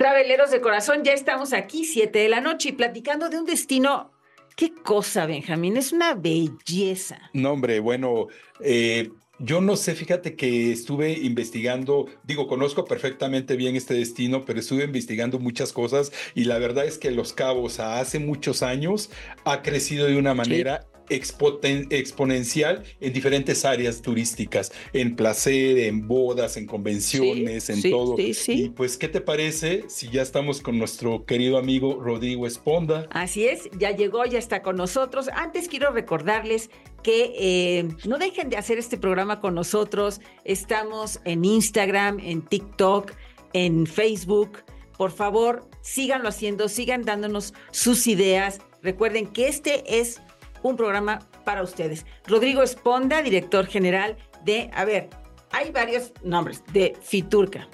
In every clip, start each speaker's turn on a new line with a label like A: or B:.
A: Traveleros de corazón, ya estamos aquí, siete de la noche, y platicando de un destino. Qué cosa, Benjamín, es una belleza.
B: No, hombre, bueno, eh, yo no sé, fíjate que estuve investigando, digo, conozco perfectamente bien este destino, pero estuve investigando muchas cosas y la verdad es que Los Cabos hace muchos años ha crecido de una manera exponencial en diferentes áreas turísticas, en placer, en bodas, en convenciones, en todo. y pues, ¿qué te parece si ya estamos con nuestro querido amigo Rodrigo Esponda?
A: Así es, ya llegó, ya está con nosotros. Antes quiero recordarles que eh, no dejen de hacer este programa con nosotros. Estamos en Instagram, en TikTok, en Facebook. Por favor, síganlo haciendo, sigan dándonos sus ideas. Recuerden que este es un programa para ustedes. Rodrigo Esponda, director general de, a ver, hay varios nombres, de Fiturca,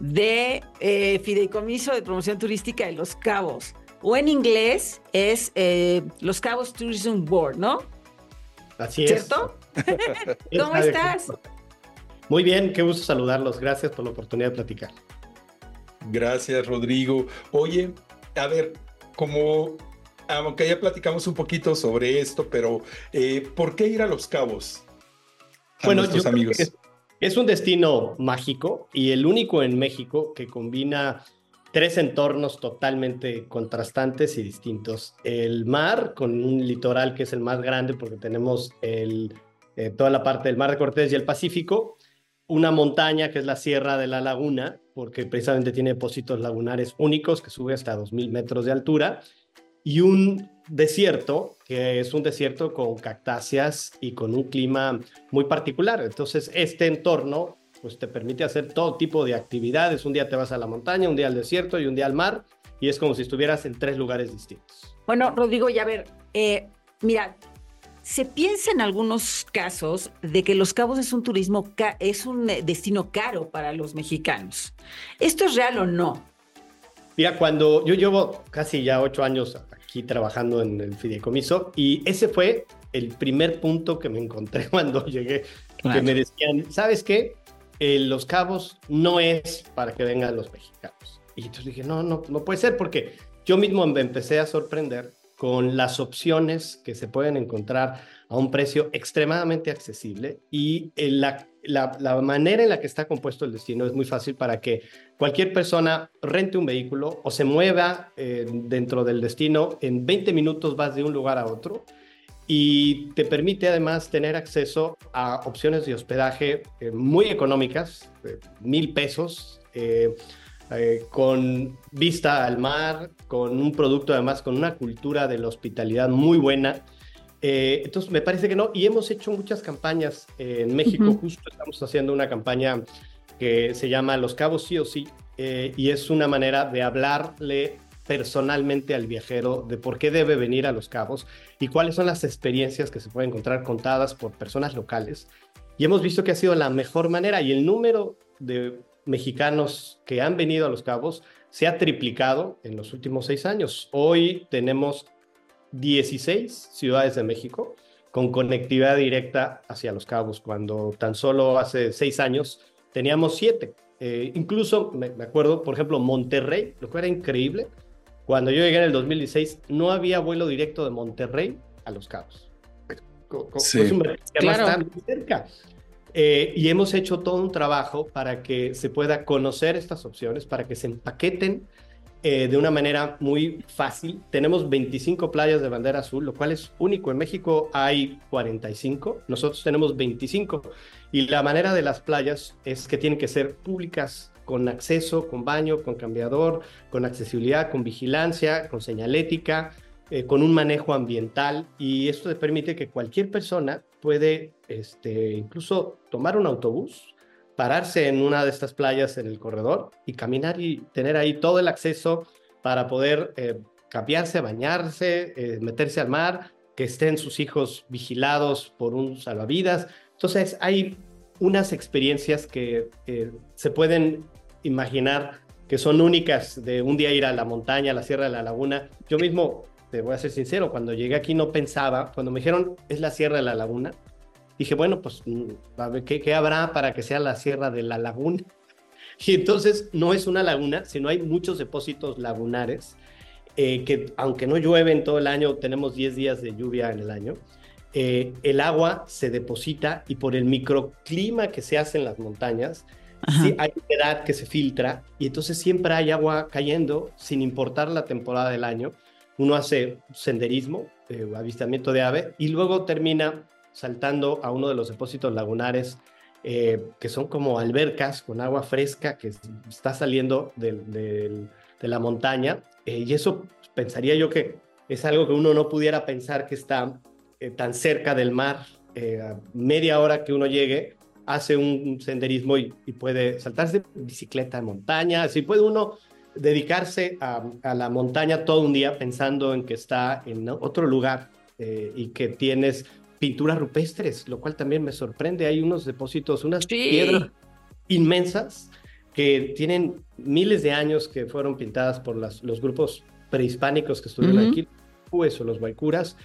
A: de eh, Fideicomiso de Promoción Turística de Los Cabos, o en inglés es eh, Los Cabos Tourism Board, ¿no?
C: Así
A: es. ¿Cierto? ¿Cómo estás?
C: Muy bien, qué gusto saludarlos. Gracias por la oportunidad de platicar.
B: Gracias, Rodrigo. Oye, a ver, como aunque ya platicamos un poquito sobre esto, pero eh, ¿por qué ir a Los Cabos?
C: bueno, yo amigos. Es, es, un destino mágico y el único en México que combina tres entornos totalmente contrastantes y distintos. El mar, con un litoral que es el más grande porque tenemos el, eh, toda la parte del Mar de Cortés y el Pacífico, una montaña que es la Sierra de la Laguna, porque precisamente tiene depósitos lagunares únicos que sube hasta 2.000 metros de altura, y un desierto, que es un desierto con cactáceas y con un clima muy particular. Entonces, este entorno pues te permite hacer todo tipo de actividades. Un día te vas a la montaña, un día al desierto y un día al mar, y es como si estuvieras en tres lugares distintos.
A: Bueno, Rodrigo, ya ver, eh, mira, se piensa en algunos casos de que Los Cabos es un turismo, es un destino caro para los mexicanos. ¿Esto es real o no?
C: Mira, cuando yo llevo casi ya ocho años aquí trabajando en el fideicomiso y ese fue el primer punto que me encontré cuando llegué, que me decían, ¿sabes qué? Eh, los Cabos no es para que vengan los mexicanos. Y entonces dije, no, no, no puede ser porque yo mismo me empecé a sorprender con las opciones que se pueden encontrar a un precio extremadamente accesible y la, la, manera en la que está compuesto el destino es muy fácil para que cualquier persona rente un vehículo o se mueva eh, dentro del destino. En 20 minutos vas de un lugar a otro y te permite además tener acceso a opciones de hospedaje eh, muy económicas, mil pesos. Eh, eh, con vista al mar, con un producto además con una cultura de la hospitalidad muy buena. Eh, entonces, me parece que no. Y hemos hecho muchas campañas en México. Justo estamos haciendo una campaña que se llama Los Cabos sí o sí. Eh, y es una manera de hablarle personalmente al viajero de por qué debe venir a Los Cabos y cuáles son las experiencias que se pueden encontrar contadas por personas locales. Y hemos visto que ha sido la mejor manera y el número de mexicanos que han venido a Los Cabos se ha triplicado en los últimos seis años. Hoy tenemos 16 ciudades de México con conectividad directa hacia Los Cabos, cuando tan solo hace seis años teníamos siete. Eh, incluso me, acuerdo, por ejemplo, Monterrey, lo que era increíble, cuando yo llegué en el 2016 no había vuelo directo de Monterrey a Los Cabos.
B: Sí.
C: claro. cerca. Eh, y hemos hecho todo un trabajo para que se pueda conocer estas opciones, para que se empaqueten eh, de una manera muy fácil. Tenemos 25 playas de bandera azul, lo cual es único. En México hay 45, nosotros tenemos 25. Y la manera de las playas es que tienen que ser públicas, con acceso, con baño, con cambiador, con accesibilidad, con vigilancia, con señalética, eh, con un manejo ambiental. Y esto te permite que cualquier persona puede este, incluso tomar un autobús, pararse en una de estas playas en el corredor y caminar y tener ahí todo el acceso para poder eh, cambiarse, bañarse, eh, meterse al mar, que estén sus hijos vigilados por un salvavidas. Entonces hay unas experiencias que eh, se pueden imaginar que son únicas de un día ir a la montaña, a la Sierra de la Laguna. Yo mismo te voy a ser sincero, cuando llegué aquí no pensaba, cuando me dijeron es la Sierra de la Laguna, dije, bueno, pues, mm, ¿qué, ¿qué, habrá para que sea la Sierra de la Laguna? Y entonces no es una laguna, sino hay muchos depósitos lagunares eh, que aunque no llueve en todo el año, tenemos 10 días de lluvia en el año, eh, el agua se deposita y por el microclima que se hace en las montañas, sí, hay humedad que se filtra y entonces siempre hay agua cayendo sin importar la temporada del año. Uno hace senderismo, eh, avistamiento de ave y luego termina saltando a uno de los depósitos lagunares que son como albercas con agua fresca que está saliendo de la montaña eh, y eso pensaría yo que es algo que uno no pudiera pensar que está eh, tan cerca del mar. Eh, a media hora que uno llegue, hace un senderismo y, puede saltarse bicicleta en montaña. Así puede uno dedicarse a, la montaña todo un día pensando en que está en otro lugar y que tienes pinturas rupestres, lo cual también me sorprende. Hay unos depósitos, unas piedras inmensas que tienen miles de años que fueron pintadas por las, los grupos prehispánicos que estuvieron aquí, o los Guaycuras,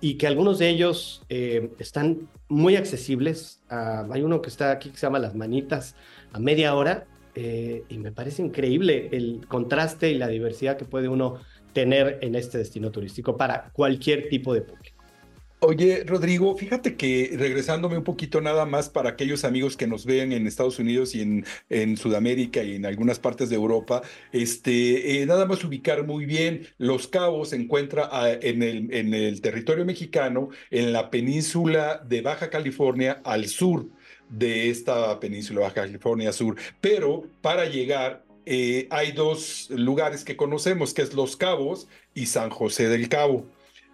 C: y que algunos de ellos eh, están muy accesibles. Ah, hay uno que está aquí que se llama Las Manitas, a media hora, eh, y me parece increíble el contraste y la diversidad que puede uno tener en este destino turístico para cualquier tipo de público.
B: Oye, Rodrigo, fíjate que regresándome un poquito nada más para aquellos amigos que nos ven en Estados Unidos y en, Sudamérica y en algunas partes de Europa, este, eh, nada más ubicar muy bien, Los Cabos se encuentra ah, en, el, en el territorio mexicano, en la península de Baja California al sur de esta península Baja California Sur, pero para llegar eh, hay dos lugares que conocemos, que es Los Cabos y San José del Cabo.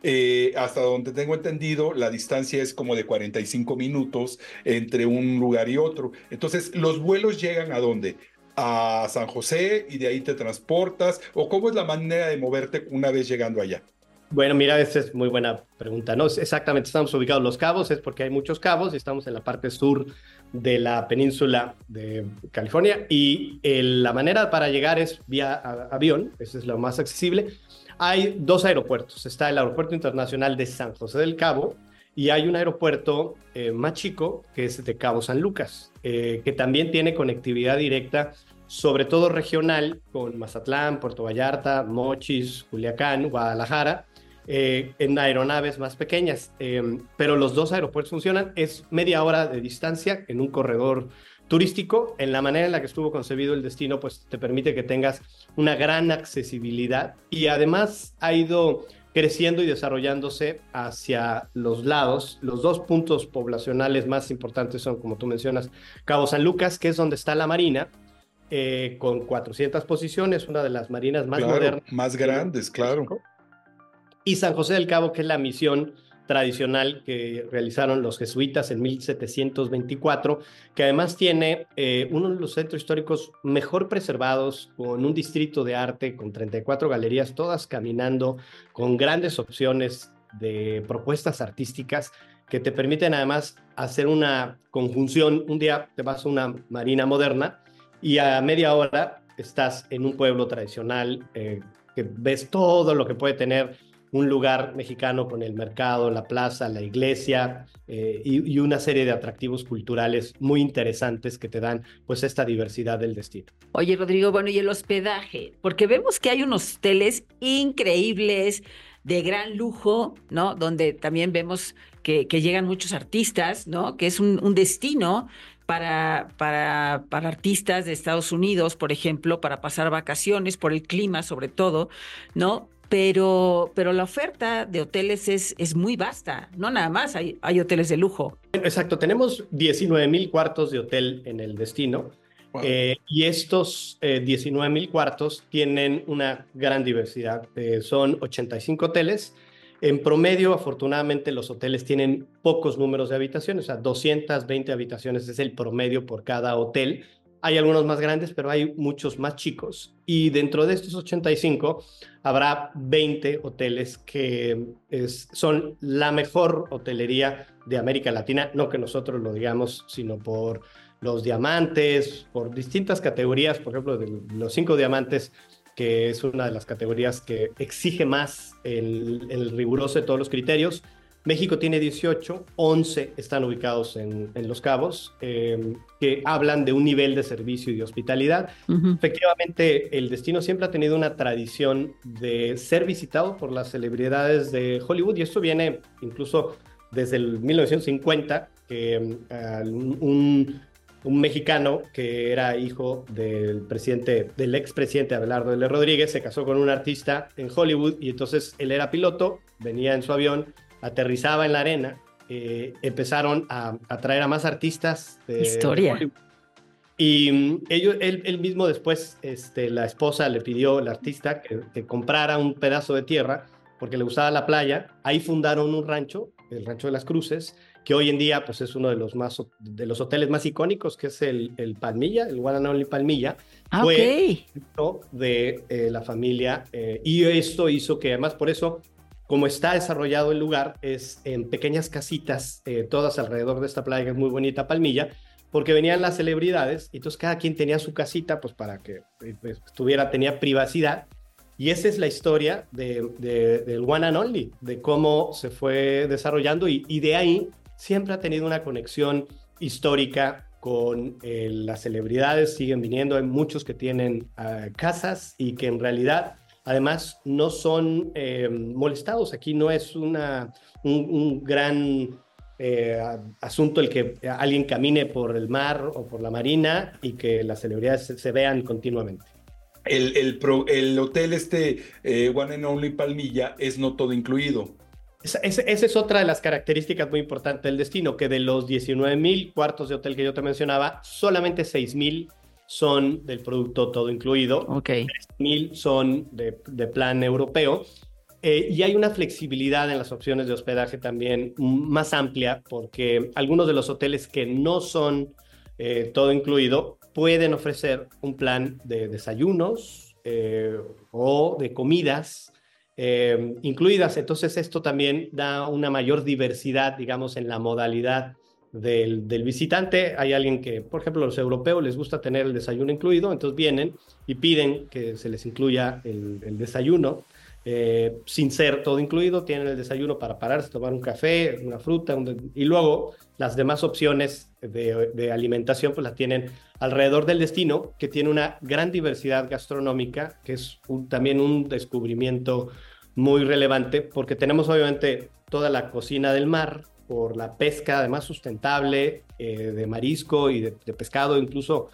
B: Eh, hasta donde tengo entendido, la distancia es como de 45 minutos entre un lugar y otro. Entonces, ¿los vuelos llegan a dónde? A San José y de ahí te transportas? ¿O cómo es la manera de moverte una vez llegando allá?
C: Bueno, mira, esa es muy buena pregunta. No, exactamente, estamos ubicados en Los Cabos, es porque hay muchos cabos y estamos en la parte sur de la península de California y la manera para llegar es vía avión, esa es lo más accesible hay dos aeropuertos. Está el Aeropuerto Internacional de San José del Cabo y hay un aeropuerto eh, más chico que es de Cabo San Lucas, eh, que también tiene conectividad directa, sobre todo regional, con Mazatlán, Puerto Vallarta, Mochis, Culiacán, Guadalajara, eh, en aeronaves más pequeñas. pero los dos aeropuertos funcionan, es media hora de distancia en un corredor turístico, en la manera en la que estuvo concebido el destino, pues te permite que tengas una gran accesibilidad y además ha ido creciendo y desarrollándose hacia los lados. Los dos puntos poblacionales más importantes son, como tú mencionas, Cabo San Lucas, que es donde está la Marina, eh, con 400 posiciones, una de las marinas más modernas.
B: Más grandes, claro.
C: Y San José del Cabo, que es la misión tradicional que realizaron los jesuitas en 1724, que además tiene eh, uno de los centros históricos mejor preservados, con un distrito de arte, con 34 galerías, todas caminando, con grandes opciones de propuestas artísticas que te permiten además hacer una conjunción. Un día te vas a una marina moderna y a media hora estás en un pueblo tradicional eh, que ves todo lo que puede tener un lugar mexicano con el mercado, la plaza, la iglesia eh, y, una serie de atractivos culturales muy interesantes que te dan pues esta diversidad del destino.
A: Oye Rodrigo, bueno, y el hospedaje, porque vemos que hay unos hoteles increíbles de gran lujo, ¿no? Donde también vemos que, llegan muchos artistas, ¿no? Que es un, destino para, para, para, artistas de Estados Unidos, por ejemplo, para pasar vacaciones, por el clima sobre todo, ¿no? Pero, pero la oferta de hoteles es, es muy vasta, no nada más, hay, hay hoteles de lujo.
C: Exacto, tenemos 19 mil cuartos de hotel en el destino. Eh, y estos 19 eh, mil cuartos tienen una gran diversidad. Eh, son 85 hoteles. En promedio, afortunadamente, los hoteles tienen pocos números de habitaciones, o sea, 220 habitaciones es el promedio por cada hotel. Hay algunos más grandes, pero hay muchos más chicos. Y dentro de estos 85 habrá 20 hoteles que son la mejor hotelería de América Latina. No que nosotros lo digamos, sino por los diamantes, por distintas categorías. Por ejemplo, los cinco diamantes, que es una de las categorías que exige más el, el riguroso de todos los criterios México tiene 18, 11 están ubicados en, Los Cabos, em, que hablan de un nivel de servicio y de hospitalidad. Efectivamente, el destino siempre ha tenido una tradición de ser visitado por las celebridades de Hollywood y esto viene incluso desde el 1950, que em, un, un, mexicano que era hijo del presidente, del expresidente Abelardo L. Rodríguez, se casó con un artista en Hollywood y entonces él era piloto, venía en su avión aterrizaba en la arena, eh, empezaron a, traer a más artistas.
A: De, Historia.
C: y mm, ellos, él, mismo después, este, la esposa le pidió al artista que, comprara un pedazo de tierra porque le gustaba la playa. Ahí fundaron un rancho, el Rancho de las Cruces, que hoy en día pues, es uno de los, más, de los hoteles más icónicos, que es el, el Palmilla, el One and Only Palmilla.
A: Ah, fue
C: de eh, la familia. Eh, y esto hizo que además por eso como está desarrollado el lugar, es en pequeñas casitas, eh, todas alrededor de esta playa que es muy bonita, Palmilla, porque venían las celebridades, y entonces cada quien tenía su casita, pues para que eh, pues, estuviera, tenía privacidad. Y esa es la historia de, del One and Only, de cómo se fue desarrollando y, de ahí siempre ha tenido una conexión histórica con eh, las celebridades, siguen viniendo, hay muchos que tienen ah, casas y que en realidad Además, no son eh, molestados. Aquí no es una, un, gran eh, asunto el que alguien camine por el mar o por la marina y que las celebridades se, vean continuamente.
B: El, el, el hotel este eh, One and Only Palmilla es no todo incluido.
C: Esa, esa, es otra de las características muy importantes del destino, que de los 19 mil cuartos de hotel que yo te mencionaba, solamente 6 mil son del producto todo incluido.
A: Ok.
C: mil son de, plan europeo. Eh, y hay una flexibilidad en las opciones de hospedaje también más amplia porque algunos de los hoteles que no son eh, todo incluido pueden ofrecer un plan de desayunos eh, o de comidas incluidas. Entonces esto también da una mayor diversidad, digamos, en la modalidad del, visitante. Hay alguien que, por ejemplo, los europeos les gusta tener el desayuno incluido, entonces vienen y piden que se les incluya el, desayuno. Eh, sin ser todo incluido, tienen el desayuno para pararse, tomar un café, una fruta, y luego las demás opciones de, alimentación pues las tienen alrededor del destino, que tiene una gran diversidad gastronómica, que es también un descubrimiento muy relevante, porque tenemos obviamente toda la cocina del mar, por la pesca, además sustentable, eh, de marisco y de, pescado, incluso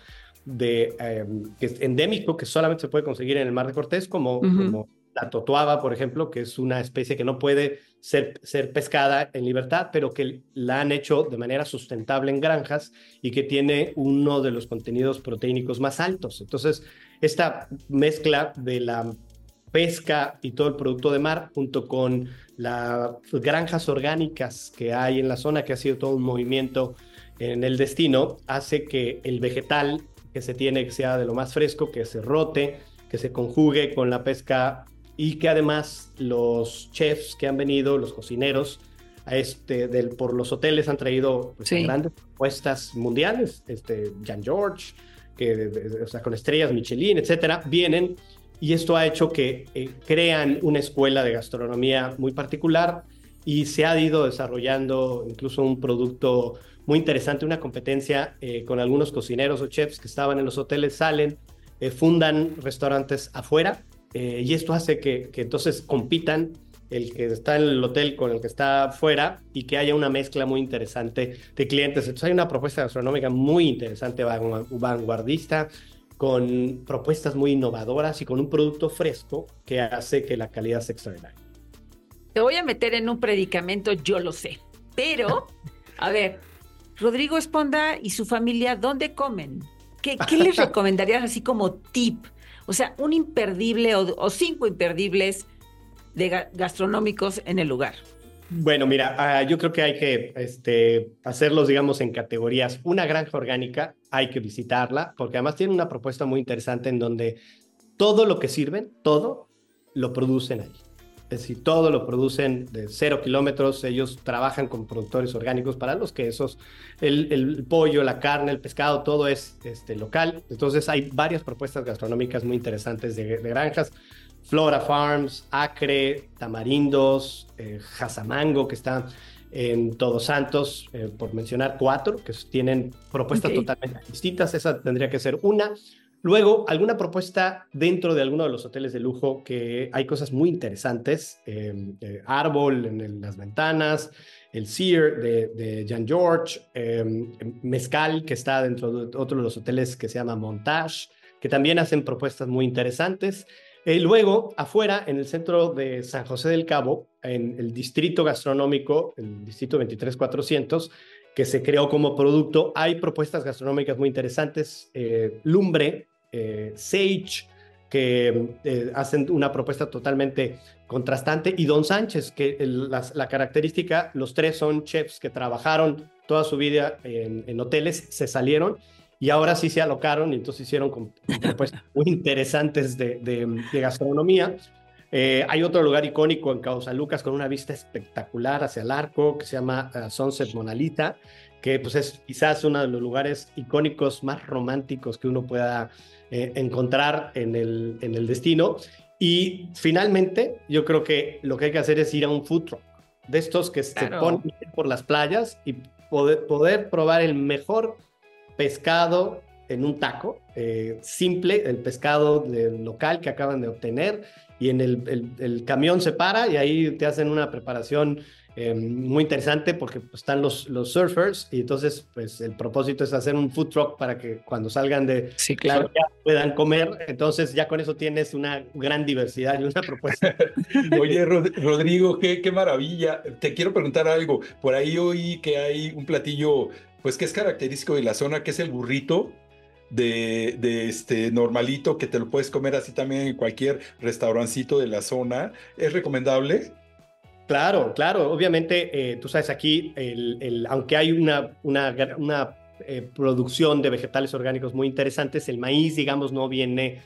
C: de em, que es endémico, que solamente se puede conseguir en el Mar de Cortés, como, como la totuaba, por ejemplo, que es una especie que no puede ser, ser pescada en libertad, pero que la han hecho de manera sustentable en granjas y que tiene uno de los contenidos proteínicos más altos. Entonces, esta mezcla de la pesca y todo el producto de mar, junto con las granjas orgánicas que hay en la zona, que ha sido todo un movimiento en el destino, hace que el vegetal que se tiene que sea de lo más fresco, que se rote, que se conjugue con la pesca y que además los chefs que han venido, los cocineros, a este, del, por los hoteles han traído pues, grandes propuestas mundiales, este, Jan George, que, o sea, con estrellas Michelin, etcétera, vienen y esto ha hecho que eh, crean una escuela de gastronomía muy particular y se ha ido desarrollando incluso un producto muy interesante, una competencia eh, con algunos cocineros o chefs que estaban en los hoteles, salen, eh, fundan restaurantes afuera y esto hace que, que, entonces compitan el que está en el hotel con el que está afuera y que haya una mezcla muy interesante de clientes. Entonces hay una propuesta gastronómica muy interesante, vanguardista, con propuestas muy innovadoras y con un producto fresco que hace que la calidad sea extraordinaria.
A: Te voy a meter en un predicamento, yo lo sé, pero, a ver, Rodrigo Esponda y su familia, ¿dónde comen? ¿Qué, les recomendarías así como tip? O sea, un imperdible o, cinco imperdibles de gastronómicos en el lugar.
C: Bueno, mira, ah, yo creo que hay que este, hacerlos, digamos, en categorías. Una granja orgánica, hay que visitarla, porque además tiene una propuesta muy interesante en donde todo lo que sirven, todo, lo producen ahí. Es decir, todo lo producen de cero kilómetros. Ellos trabajan con productores orgánicos para los quesos, el, el pollo, la carne, el pescado, todo es este, local. Entonces hay varias propuestas gastronómicas muy interesantes de, de granjas Flora Farms, Acre, Tamarindos, eh, Jazamango, que está en Todos Santos, eh, por mencionar cuatro, que tienen propuestas totalmente distintas. Esa tendría que ser una. Luego, alguna propuesta dentro de alguno de los hoteles de lujo que hay cosas muy interesantes. Em, eh, árbol en, las ventanas, el Sear de, de Jan George, em, Mezcal, que está dentro de otro de los hoteles que se llama Montage, que también hacen propuestas muy interesantes. Eh, luego, afuera, en el centro de San José del Cabo, en el distrito gastronómico, el distrito 23400, que se creó como producto, hay propuestas gastronómicas muy interesantes. Eh, lumbre, eh, Sage, que hacen una propuesta totalmente contrastante, y Don Sánchez, que la, característica, los tres son chefs que trabajaron toda su vida en hoteles, se salieron y ahora sí se alocaron y entonces hicieron propuestas muy interesantes de, de, gastronomía. Eh, hay otro lugar icónico en Causa Lucas con una vista espectacular hacia el arco que se llama uh, Sunset Monalita, que pues es quizás uno de los lugares icónicos más románticos que uno pueda eh, encontrar en el, en el destino. Y finalmente, yo creo que lo que hay que hacer es ir a un food truck, de estos que se ponen por las playas y poder, poder probar el mejor pescado en un taco, eh, simple, el pescado local que acaban de obtener, y en el, el, camión se para y ahí te hacen una preparación eh, muy interesante porque pues, están los, los surfers y entonces pues el propósito es hacer un food truck para que cuando salgan de
A: sí, claro.
C: puedan comer, entonces ya con eso tienes una gran diversidad y una propuesta.
B: Oye, Rodrigo, qué, qué maravilla. Te quiero preguntar algo. Por ahí oí que hay un platillo pues que es característico de la zona, que es el burrito de, de, este normalito, que te lo puedes comer así también en cualquier restaurancito de la zona. ¿Es recomendable?
C: Claro, claro. Obviamente, eh, tú sabes, aquí, aunque hay una, una, una eh, producción de vegetales orgánicos muy interesantes, el maíz, digamos, no viene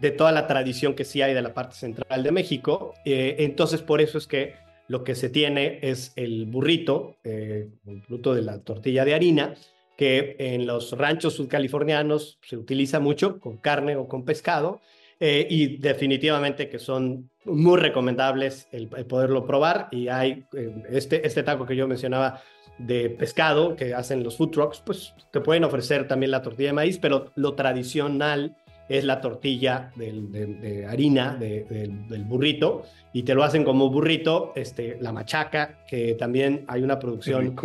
C: de toda la tradición que sí hay de la parte central de México. Eh, entonces, por eso es que lo que se tiene es el burrito, eh, el fruto de la tortilla de harina, que en los ranchos sudcalifornianos se utiliza mucho con carne o con pescado, eh, y definitivamente que son muy recomendables el, poderlo probar. Y hay eh, este, este taco que yo mencionaba de pescado que hacen los food trucks, pues te pueden ofrecer también la tortilla de maíz, pero lo tradicional es la tortilla de, harina del burrito y te lo hacen como burrito, este, la machaca, que también hay una producción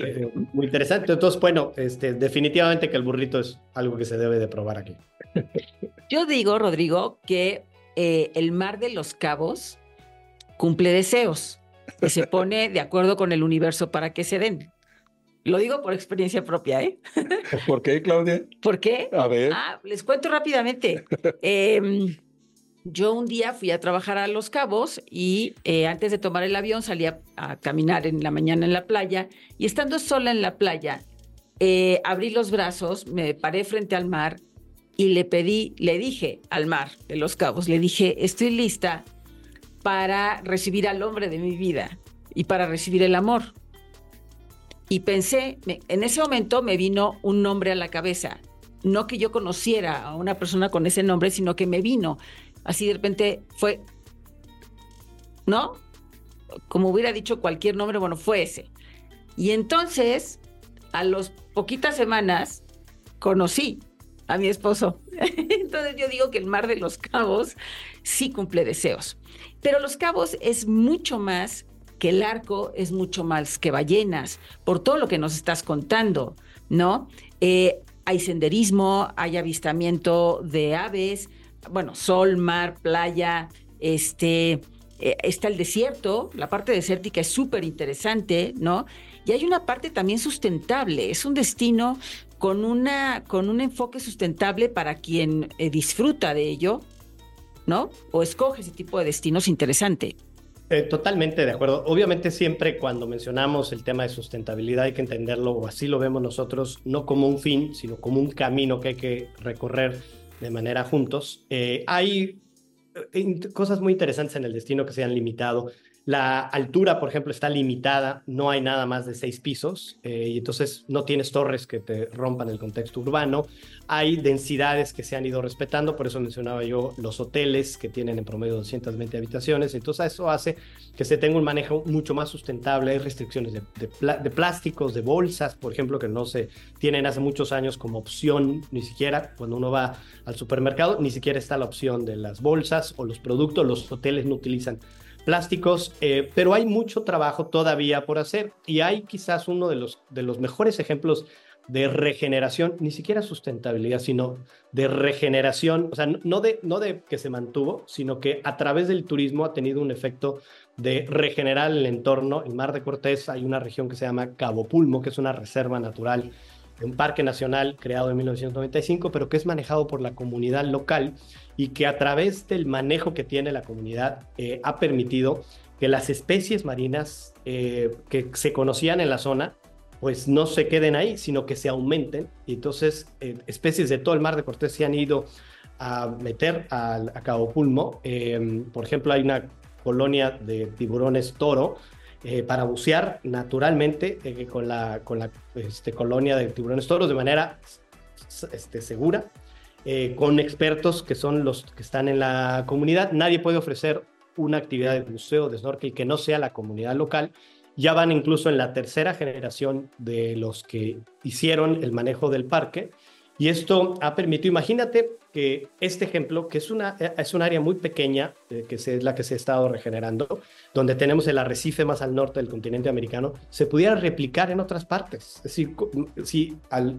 C: eh, muy interesante. Entonces, bueno, este, definitivamente que el burrito es algo que se debe de probar aquí.
A: Yo digo, Rodrigo, que eh, el mar de los cabos cumple deseos y se pone de acuerdo con el universo para que se den. Lo digo por experiencia propia, ¿eh?
B: ¿Por qué, Claudia?
A: ¿Por qué?
B: A ver.
A: Ah, les cuento rápidamente. Em, yo un día fui a trabajar a Los Cabos y eh, antes de tomar el avión salí a, caminar en la mañana en la playa y estando sola en la playa, eh, abrí los brazos, me paré frente al mar y le pedí, le dije al mar de Los Cabos, le dije, estoy lista para recibir al hombre de mi vida y para recibir el amor. Y pensé, en ese momento me vino un nombre a la cabeza. No que yo conociera a una persona con ese nombre, sino que me vino. Así de repente fue, ¿no? Como hubiera dicho cualquier nombre, bueno, fue ese. Y entonces, a las poquitas semanas, conocí a mi esposo. Entonces yo digo que el mar de los cabos sí cumple deseos. Pero los cabos es mucho más que el arco es mucho más que ballenas, por todo lo que nos estás contando, ¿no? Eh, hay senderismo, hay avistamiento de aves, bueno, sol, mar, playa, este, eh, está el desierto, la parte desértica es súper interesante, ¿no? Y hay una parte también sustentable, es un destino con, una, con un enfoque sustentable para quien eh, disfruta de ello, ¿no? O escoge ese tipo de destinos interesante.
C: Eh, totalmente de acuerdo. Obviamente siempre cuando mencionamos el tema de sustentabilidad hay que entenderlo, o así lo vemos nosotros, no como un fin, sino como un camino que hay que recorrer de manera juntos. Eh, hay eh, cosas muy interesantes en el destino que se han limitado. La altura, por ejemplo, está limitada, no hay nada más de seis pisos eh, y entonces no tienes torres que te rompan el contexto urbano. Hay densidades que se han ido respetando, por eso mencionaba yo los hoteles que tienen en promedio 220 habitaciones. Entonces eso hace que se tenga un manejo mucho más sustentable. Hay restricciones de, de plásticos, de bolsas, por ejemplo, que no se tienen hace muchos años como opción, ni siquiera cuando uno va al supermercado, ni siquiera está la opción de las bolsas o los productos. Los hoteles no utilizan plásticos, eh, pero hay mucho trabajo todavía por hacer y hay quizás uno de los, de los mejores ejemplos de regeneración, ni siquiera sustentabilidad, sino de regeneración, o sea, no de, no de que se mantuvo, sino que a través del turismo ha tenido un efecto de regenerar el entorno. En Mar de Cortés hay una región que se llama Cabo Pulmo, que es una reserva natural, un parque nacional creado en 1995, pero que es manejado por la comunidad local y que a través del manejo que tiene la comunidad eh, ha permitido que las especies marinas eh, que se conocían en la zona pues no se queden ahí, sino que se aumenten. Y entonces eh, especies de todo el mar de Cortés se han ido a meter a, Cabo Pulmo. por ejemplo, hay una colonia de tiburones toro para bucear naturalmente con la, con la este, colonia de tiburones toros de manera este, segura eh, con expertos que son los que están en la comunidad. Nadie puede ofrecer una actividad de buceo, de snorkel que no sea la comunidad local. Ya van incluso en la tercera generación de los que hicieron el manejo del parque. Y esto ha permitido, imagínate que este ejemplo, que es, una, es un área muy pequeña, eh, que es la que se ha estado regenerando, donde tenemos el arrecife más al norte del continente americano, se pudiera replicar en otras partes. Es decir, si al,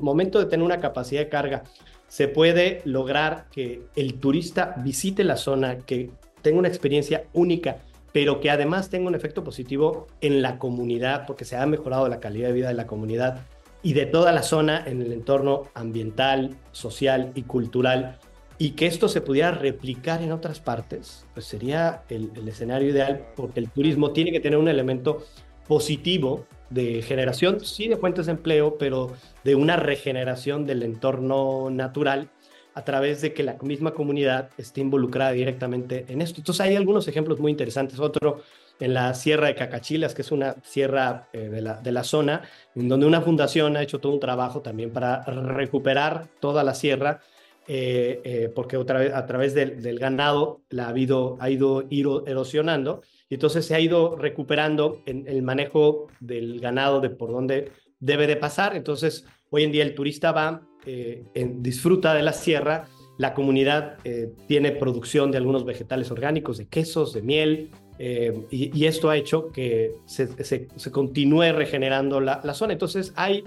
C: momento de tener una capacidad de carga se puede lograr que el turista visite la zona, que tenga una experiencia única, pero que además tenga un efecto positivo en la comunidad, porque se ha mejorado la calidad de vida de la comunidad y de toda la zona en el entorno ambiental, social y cultural, y que esto se pudiera replicar en otras partes, pues sería el, escenario ideal, porque el turismo tiene que tener un elemento positivo de generación, sí, de fuentes de empleo, pero de una regeneración del entorno natural a través de que la misma comunidad esté involucrada directamente en esto. Entonces hay algunos ejemplos muy interesantes. Otro en la Sierra de Cacachilas, que es una sierra eh, de, la, de, la, zona, en donde una fundación ha hecho todo un trabajo también para recuperar toda la sierra, eh, eh, porque otra vez, a través del, del ganado la ha, habido, ha ido erosionando y entonces se ha ido recuperando en el manejo del ganado de por dónde debe de pasar. Entonces, hoy en día el turista va, eh, disfruta de la sierra, la comunidad eh, tiene producción de algunos vegetales orgánicos, de quesos, de miel, eh, y, esto ha hecho que se, continúe regenerando la, zona. Entonces hay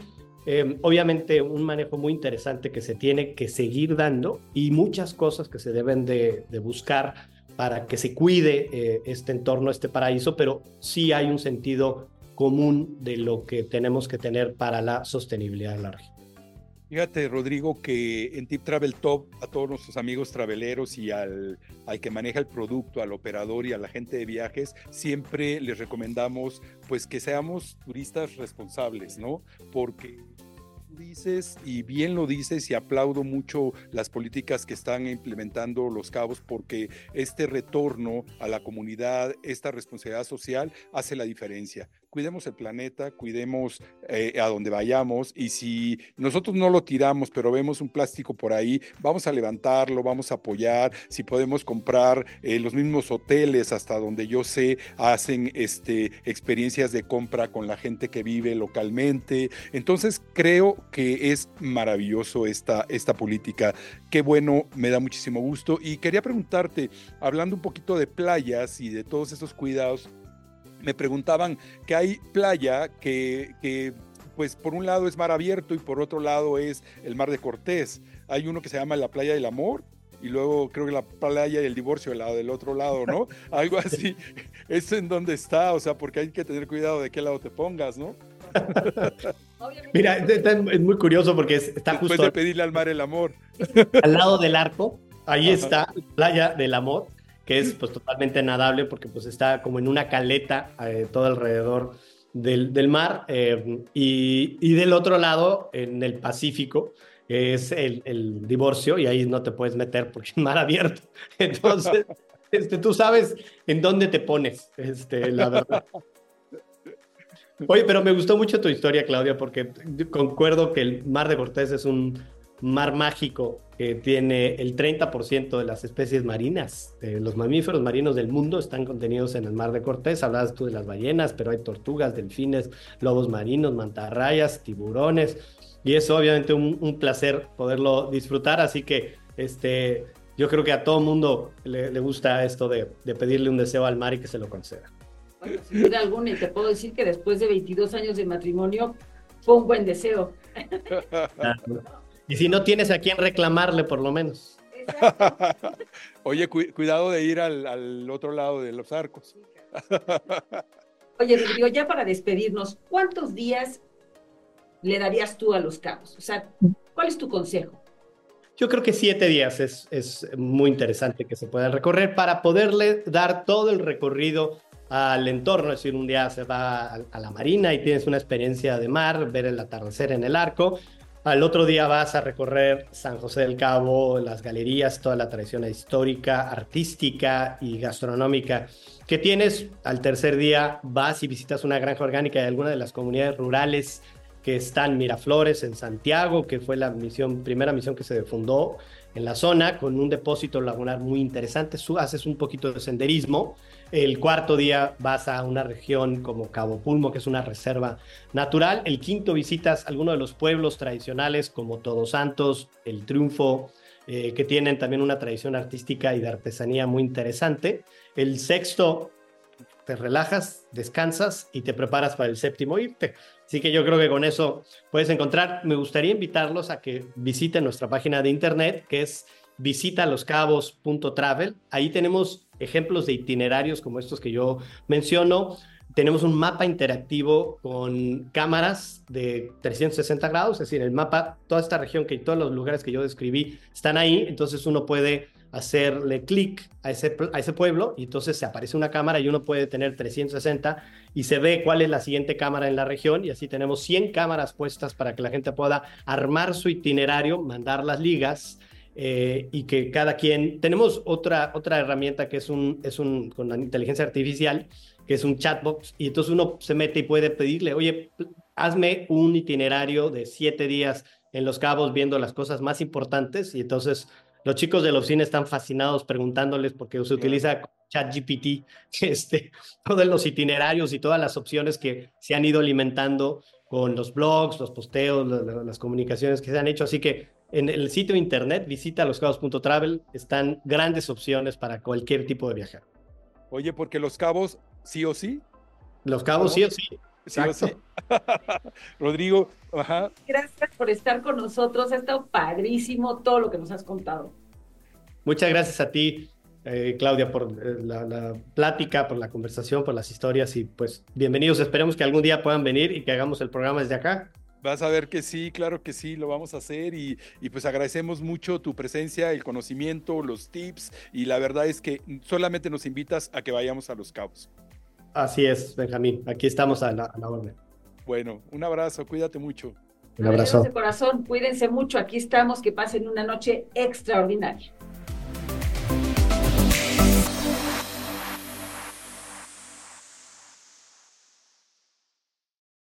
C: obviamente un manejo muy interesante que se tiene que seguir dando y muchas cosas que se deben de, de buscar para que se cuide eh, este entorno, este paraíso, pero sí hay un sentido común de lo que tenemos que tener para la sostenibilidad de la región.
B: Fíjate, Rodrigo, que en Tip Travel Top, a todos nuestros amigos traveleros y al, al, que maneja el producto, al operador y a la gente de viajes, siempre les recomendamos pues que seamos turistas responsables, ¿no? Porque dices y bien lo dices y aplaudo mucho las políticas que están implementando los cabos porque este retorno a la comunidad, esta responsabilidad social hace la diferencia cuidemos el planeta, cuidemos eh, a donde vayamos y si nosotros no lo tiramos, pero vemos un plástico por ahí, vamos a levantarlo, vamos a apoyar, si podemos comprar eh, los mismos hoteles hasta donde yo sé hacen este, experiencias de compra con la gente que vive localmente. Entonces creo que es maravilloso esta, esta política. Qué bueno, me da muchísimo gusto. Y quería preguntarte, hablando un poquito de playas y de todos esos cuidados, me preguntaban que hay playa que, que, pues por un lado es mar abierto y por otro lado es el mar de Cortés. Hay uno que se llama la playa del amor y luego creo que la playa del divorcio del lado del otro lado, ¿no? Algo así. ¿Eso en dónde está? O sea, porque hay que tener cuidado de qué lado te pongas, ¿no?
C: Mira, es muy curioso porque está
B: justo. Después de pedirle al mar el amor.
C: Al lado del arco, ahí está, playa del amor que es pues totalmente nadable porque pues está como en una caleta eh, todo alrededor del, del mar eh, y, y, del otro lado en el Pacífico es el, el, divorcio y ahí no te puedes meter porque es mar abierto. Entonces, Este, tú sabes en dónde te pones, este, la verdad. Oye, pero me gustó mucho tu historia, Claudia, porque concuerdo que el Mar de Cortés es un mar mágico que tiene el 30% de las especies marinas. los mamíferos marinos del mundo están contenidos en el Mar de Cortés. Hablabas tú de las ballenas, pero hay tortugas, delfines, lobos marinos, mantarrayas, tiburones. Y es obviamente un, placer poderlo disfrutar. Así que este, yo creo que a todo mundo le, gusta esto de, de pedirle un deseo al mar y que se lo conceda.
A: Bueno, sin duda alguna, y te puedo decir que después de 22 años de matrimonio, fue un buen deseo.
C: Y si no tienes a quién reclamarle, por lo menos.
B: Oye, cuidado de ir al, otro lado de los arcos.
A: Oye, Rodrigo, ya para despedirnos, ¿cuántos días le darías tú a los cabos? O sea, ¿cuál es tu consejo?
C: Yo creo que siete días es, es muy interesante que se puedan recorrer para poderle dar todo el recorrido al entorno, es decir, un día se va a, la marina y tienes una experiencia de mar, ver el atardecer en el arco, al otro día vas a recorrer San José del Cabo, las galerías, toda la tradición histórica, artística y gastronómica que tienes. Al tercer día vas y visitas una granja orgánica de alguna de las comunidades rurales que están Miraflores en Santiago, que fue la misión, primera misión que se fundó en la zona, con un depósito lagunar muy interesante. Haces un poquito de senderismo el cuarto día vas a una región como Cabo Pulmo, que es una reserva natural. El quinto visitas algunos de los pueblos tradicionales como Todos Santos, El Triunfo, eh, que tienen también una tradición artística y de artesanía muy interesante. El sexto, te relajas, descansas y te preparas para el séptimo irte. Así que yo creo que con eso puedes encontrar. Me gustaría invitarlos a que visiten nuestra página de internet, que es visitaloscabos.travel. Ahí tenemos ejemplos de itinerarios como estos que yo menciono. Tenemos un mapa interactivo con cámaras de 360 grados, es decir, el mapa, toda esta región que todos los lugares que yo describí están ahí, entonces uno puede hacerle clic a ese, a ese pueblo y entonces se aparece una cámara y uno puede tener 360 y se ve cuál es la siguiente cámara en la región y así tenemos 100 cámaras puestas para que la gente pueda armar su itinerario, mandar las ligas eh, y que cada quien... Tenemos otra, otra herramienta que es un, es un, con la inteligencia artificial, que es un chatbot, y entonces uno se mete y puede pedirle, oye, hazme un itinerario de siete días en Los Cabos viendo las cosas más importantes, y entonces los chicos de la oficina están fascinados preguntándoles porque se utiliza ChatGPT, este, todos los itinerarios y todas las opciones que se han ido alimentando con los blogs, los posteos, las comunicaciones que se han hecho. Así que en el sitio internet, visita loscabos.travel, están grandes opciones para cualquier tipo de viajar.
B: Oye, porque Los Cabos, sí o sí.
C: Los Cabos, sí o sí.
B: Sí o sí. Rodrigo, ajá.
A: Gracias por estar con nosotros. Ha estado padrísimo todo lo que nos has contado.
C: Muchas gracias a ti, eh, Claudia, por eh, la, la, plática, por la conversación, por las historias y pues bienvenidos. Esperemos que algún día puedan venir y que hagamos el programa desde acá.
B: Vas a ver que sí, claro que sí, lo vamos a hacer y, pues agradecemos mucho tu presencia, el conocimiento, los tips y la verdad es que solamente nos invitas a que vayamos a Los Cabos.
C: Así es, Benjamín, aquí estamos a la, a orden.
B: Bueno, un abrazo, cuídate mucho.
A: Un abrazo. De corazón, cuídense mucho, aquí estamos, que pasen una noche extraordinaria.